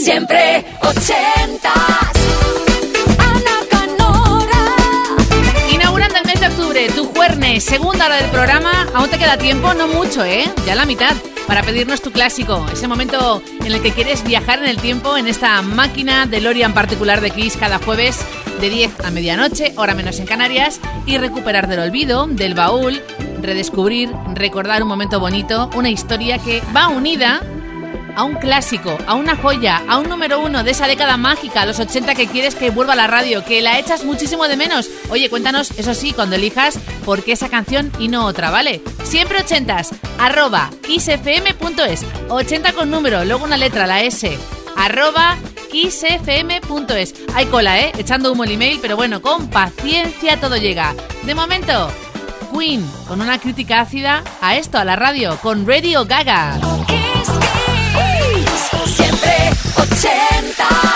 Siempre ochentas. Ana Canora. Inaugurando el mes de octubre, tu jueves, segunda hora del programa. Aún te queda tiempo, no mucho, ¿eh? Ya la mitad. Para pedirnos tu clásico, ese momento en el que quieres viajar en el tiempo en esta máquina de Lorian particular de Kiss cada jueves de 10 a medianoche, hora menos en Canarias, y recuperar del olvido, del baúl, redescubrir, recordar un momento bonito, una historia que va unida a un clásico, a una joya, a un número uno de esa década mágica, los 80 que quieres que vuelva a la radio, que la echas muchísimo de menos. Oye, cuéntanos, eso sí, cuando elijas, por qué esa canción y no otra, ¿vale? Siempre ochentas, arroba kissfm.es, 80 con número, luego una letra, la S, arroba kissfm.es. Hay cola, ¿eh? Echando humo el email, pero bueno, con paciencia todo llega. De momento, Queen, con una crítica ácida a esto, a la radio, con Radio Gaga. Siempre ochentas.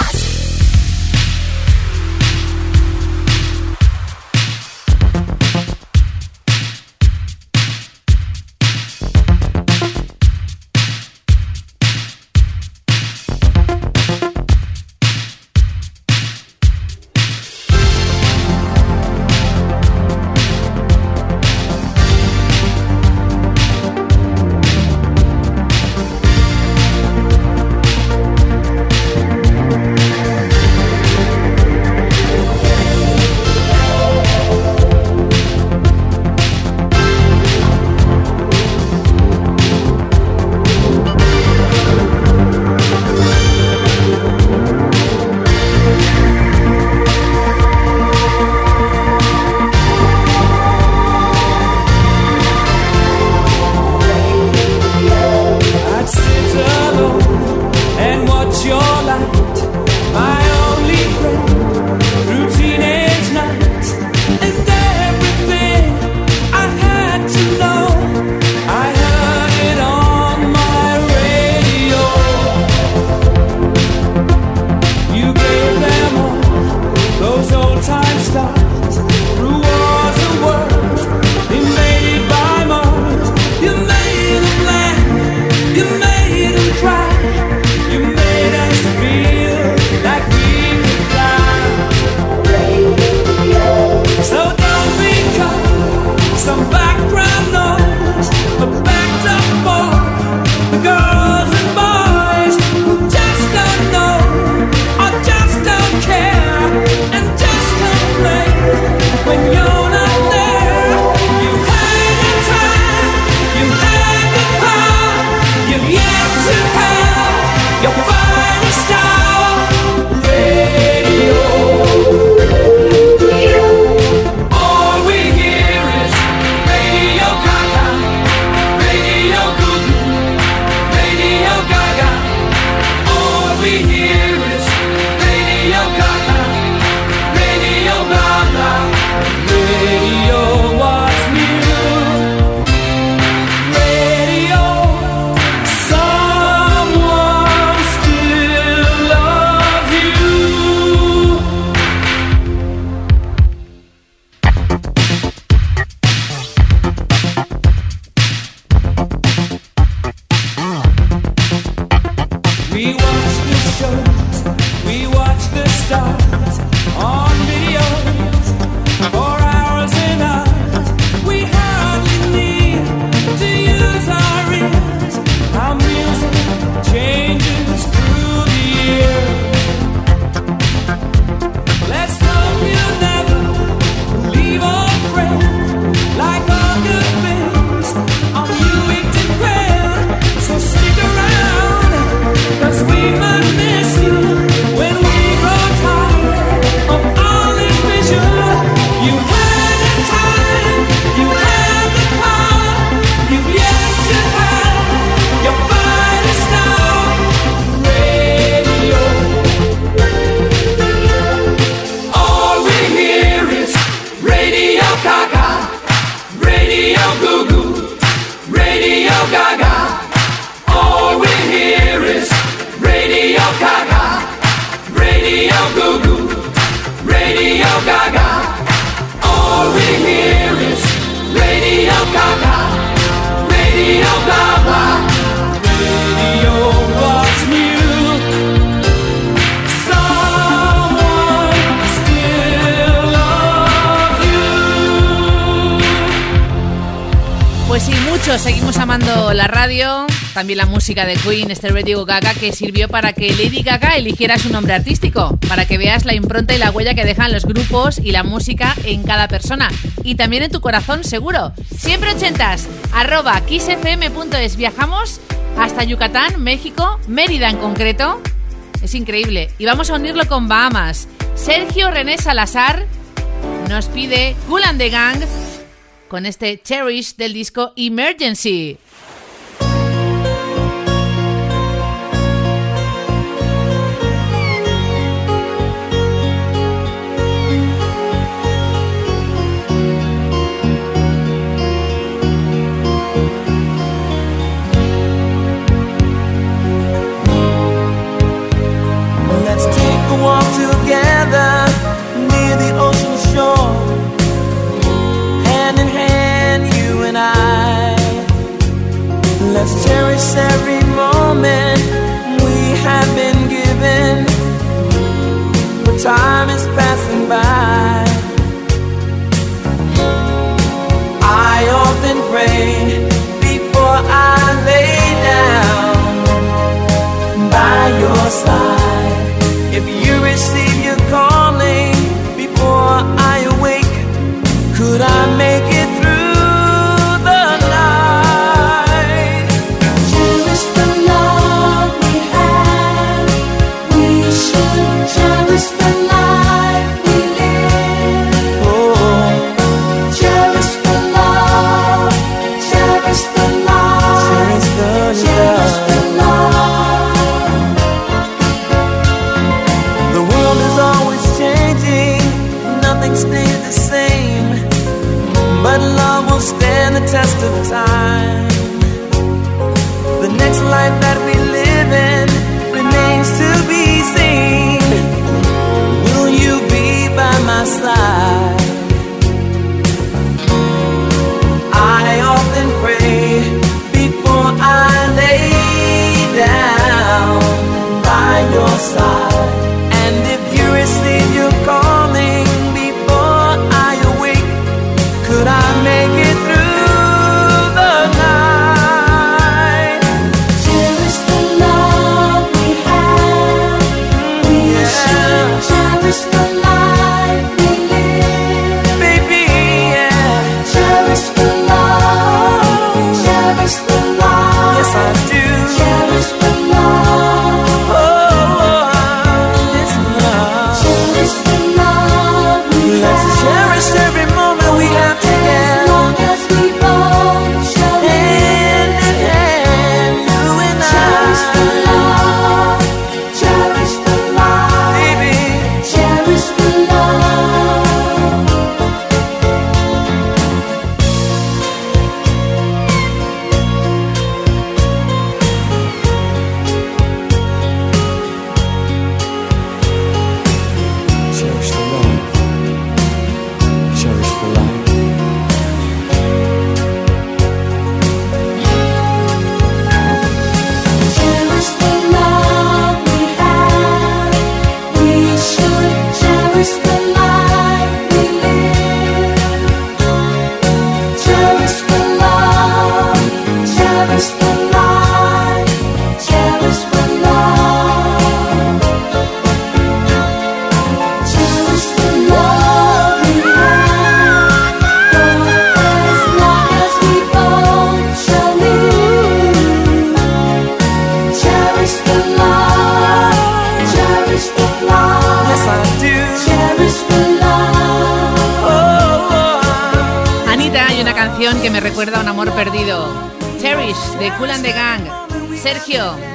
Muchos seguimos amando la radio, también la música de Queen, este Radio Gaga, que sirvió para que Lady Gaga eligiera su nombre artístico, para que veas la impronta y la huella que dejan los grupos y la música en cada persona. Y también en tu corazón, seguro. Siempre ochentas, arroba kissfm.es. Viajamos hasta Yucatán, México, Mérida en concreto. Es increíble. Y vamos a unirlo con Bahamas. Sergio René Salazar nos pide Cool Gang con este Cherish del disco Emergency. I. Let's cherish every moment we have been given. But time is passing by. I often pray before I lay down by your side. If you receive your calling before I awake, could I make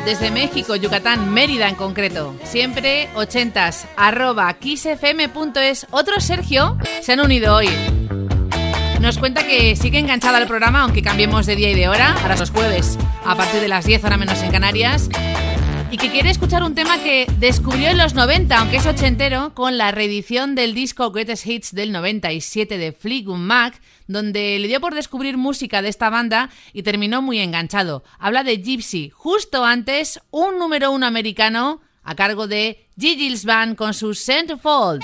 desde México, Yucatán, Mérida en concreto. Siempre ochentas, arroba kissfm.es. Otro Sergio se han unido hoy. Nos cuenta que sigue enganchada al programa, aunque cambiemos de día y de hora, ahora los jueves, a partir de las 10 horas menos en Canarias. Y que quiere escuchar un tema que descubrió en los 90, aunque es ochentero, con la reedición del disco Greatest Hits del 97 de Fleetwood Mac, donde le dio por descubrir música de esta banda y terminó muy enganchado. Habla de Gypsy, justo antes un número uno americano a cargo de Gigi's Band con su Centerfold.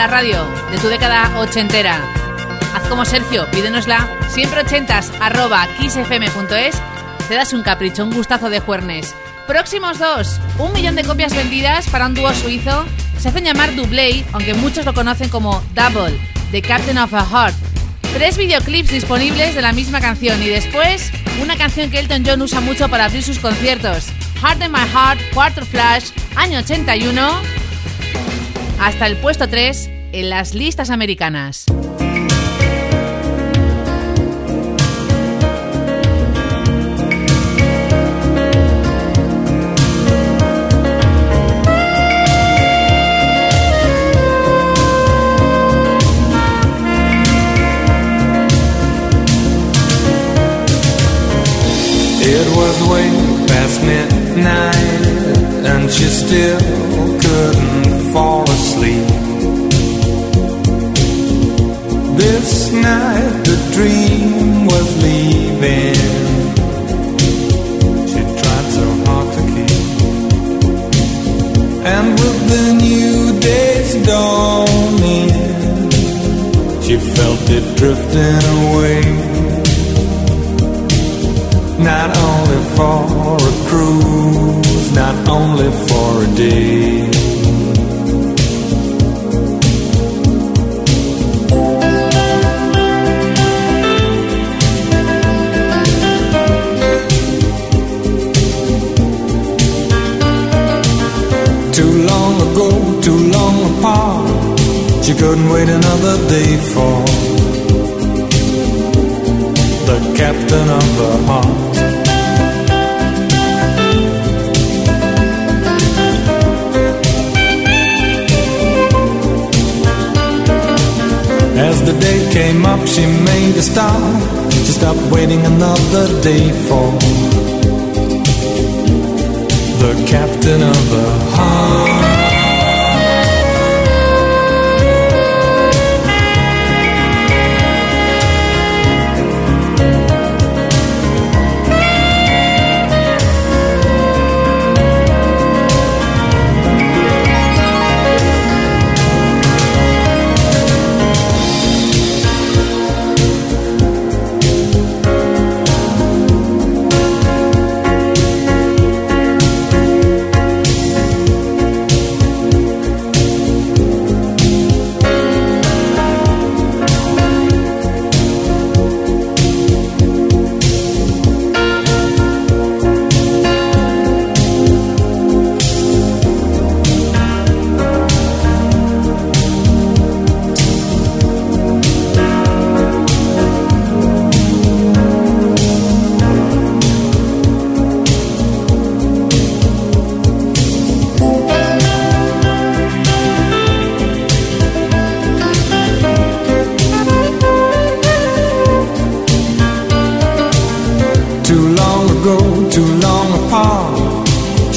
La radio de tu década ochentera? Haz como Sergio, pídenosla. Siempre ochentas arroba kissfm.es. Te das un capricho, un gustazo de juernes. Próximos dos. Un millón de copias vendidas para un dúo suizo. Se hacen llamar Double, aunque muchos lo conocen como Double, The Captain of a Heart. Tres videoclips disponibles de la misma canción y después una canción que Elton John usa mucho para abrir sus conciertos. Heart in My Heart, Quarter Flash, año 81, hasta el puesto 3 en las listas americanas. This night the dream was leaving. She tried so hard to keep, and with the new day's dawning, she felt it drifting away not only for a cruise, not only for a day. Ago, too long apart, she couldn't wait another day for the captain of the heart. As the day came up, she made a start. She stopped waiting another day for the captain of the heart.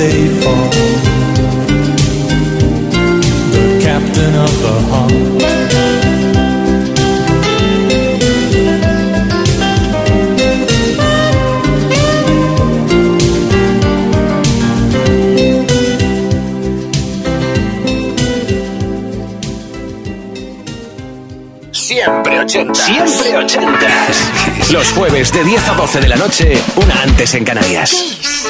The captain of the heart. Siempre ochentas. Siempre ochentas. Los jueves de 10 a 12 de la noche, una antes en Canarias.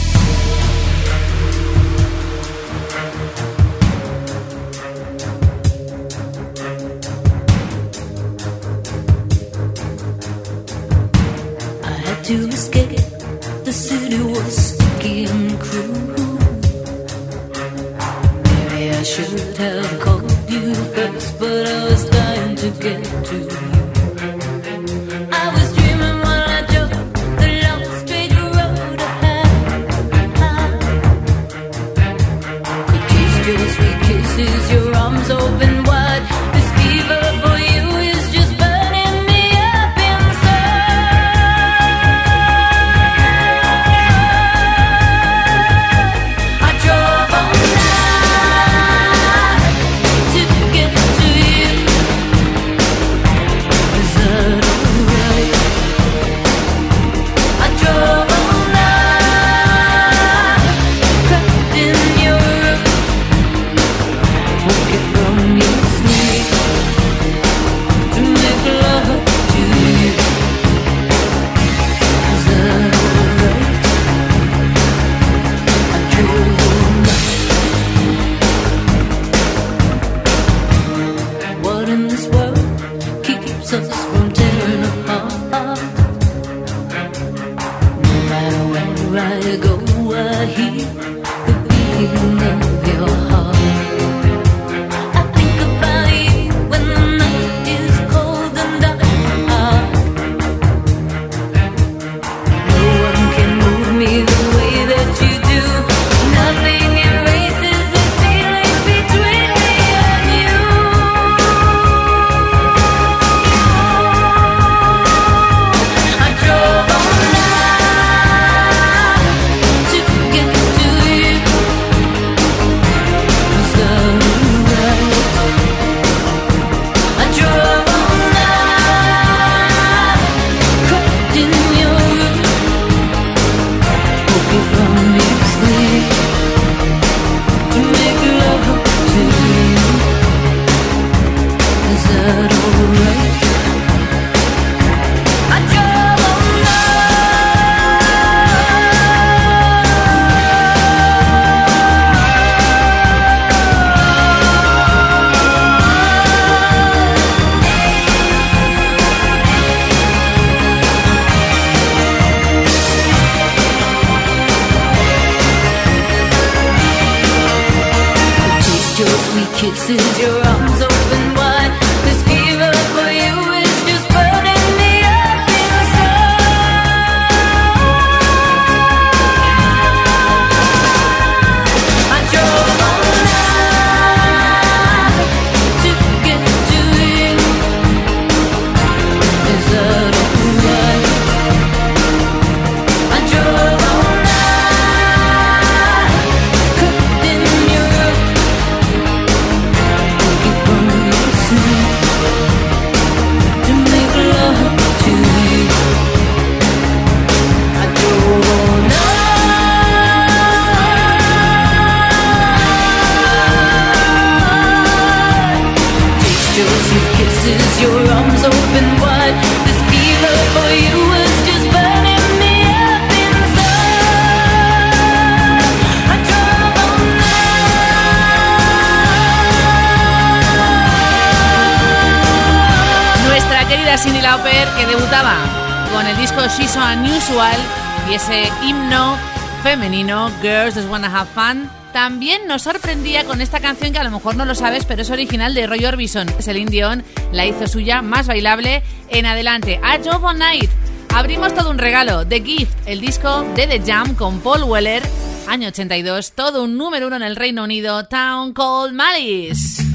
I go. ese himno femenino, Girls Just Wanna Have Fun, también nos sorprendía con esta canción que a lo mejor no lo sabes, pero es original de Roy Orbison. Celine Dion la hizo suya, más bailable, en adelante. A Job on Night. Abrimos todo un regalo, The Gift, el disco de The Jam con Paul Weller, año 82, todo un número uno en el Reino Unido, Town Called Malice.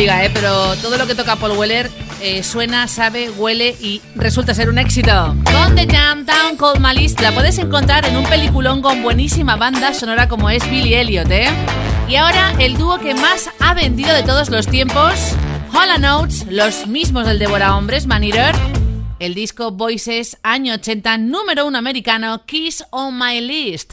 Diga, ¿eh? pero todo lo que toca Paul Weller eh, suena, sabe, huele y resulta ser un éxito. Con The Jam Down Cold Malice la puedes encontrar en un peliculón con buenísima banda sonora como es Billy Elliot, ¿eh? Y ahora el dúo que más ha vendido de todos los tiempos, Hall Notes, los mismos del Devora Hombres, Man Eater, el disco Voices, año 80, número uno americano, Kiss on My List.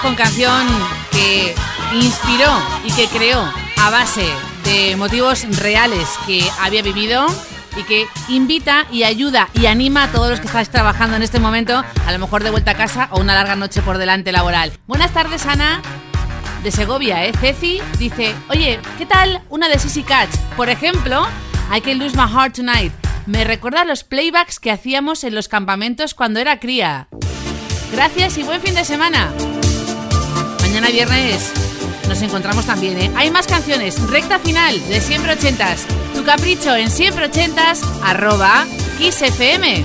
Con canción que inspiró y que creó a base de motivos reales que había vivido y que invita y ayuda y anima a todos los que estáis trabajando en este momento, a lo mejor de vuelta a casa o una larga noche por delante laboral. Buenas tardes, Ana. De Segovia, ¿eh? Ceci dice, oye, ¿qué tal una de Sissy Catch? Por ejemplo, I Can Lose My Heart Tonight. Me recuerda los playbacks que hacíamos en los campamentos cuando era cría. Gracias y buen fin de semana. Mañana viernes nos encontramos también, ¿eh? Hay más canciones. Recta final de Siempre Ochentas. Tu capricho en siempre ochentas arroba kissfm.es.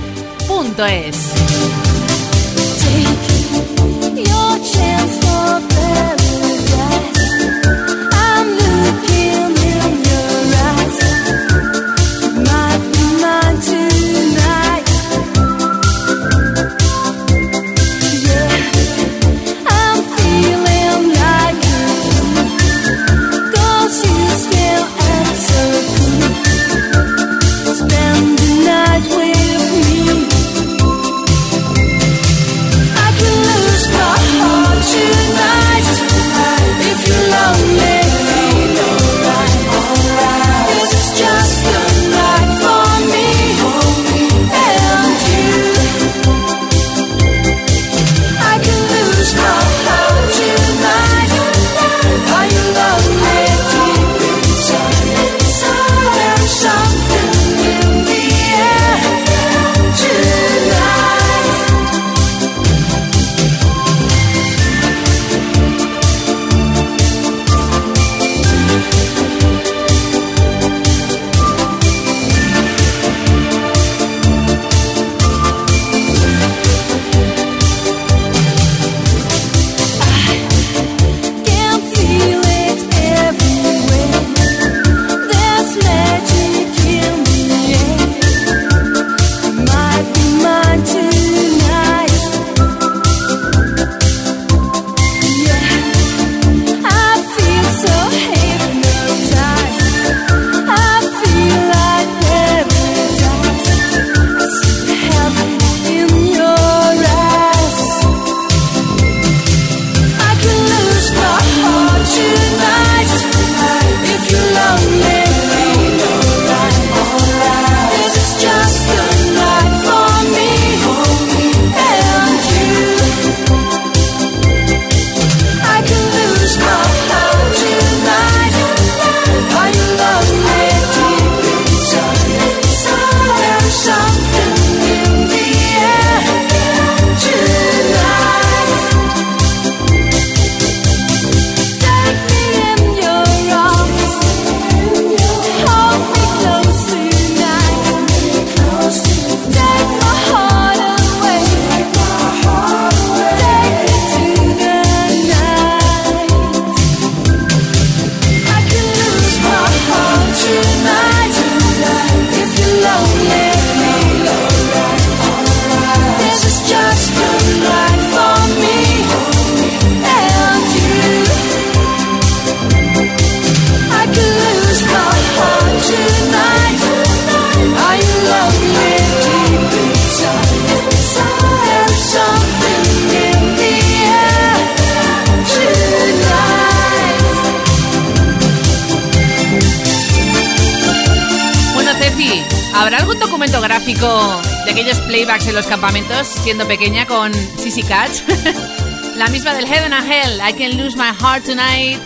los campamentos siendo pequeña con Sissy Catch? La misma del Heaven and Hell, I Can Lose My Heart Tonight.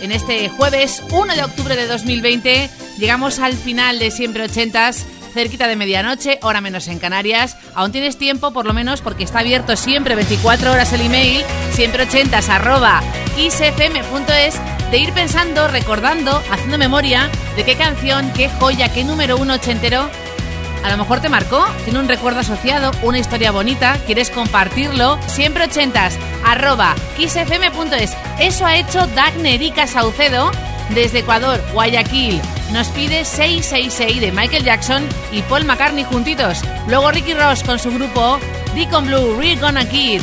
En este jueves 1 de octubre de 2020 llegamos al final de Siempre Ochentas, cerquita de medianoche, hora menos en Canarias. Aún tienes tiempo, por lo menos, porque está abierto siempre 24 horas el email, siempre ochentas arroba isfm.es, de ir pensando, recordando, haciendo memoria de qué canción, qué joya, qué número uno ochentero a lo mejor te marcó, tiene un recuerdo asociado, una historia bonita, quieres compartirlo, siempre ochentas, arroba kissfm.es. Eso ha hecho Dagnerica Saucedo desde Ecuador, Guayaquil. Nos pide 666 de Michael Jackson y Paul McCartney juntitos. Luego Ricky Ross con su grupo Deacon Blue, We're Gonna Kid.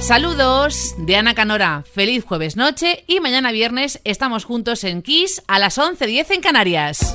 Saludos de Ana Canora. Feliz jueves noche y mañana viernes estamos juntos en Kiss a las 11.10 en Canarias.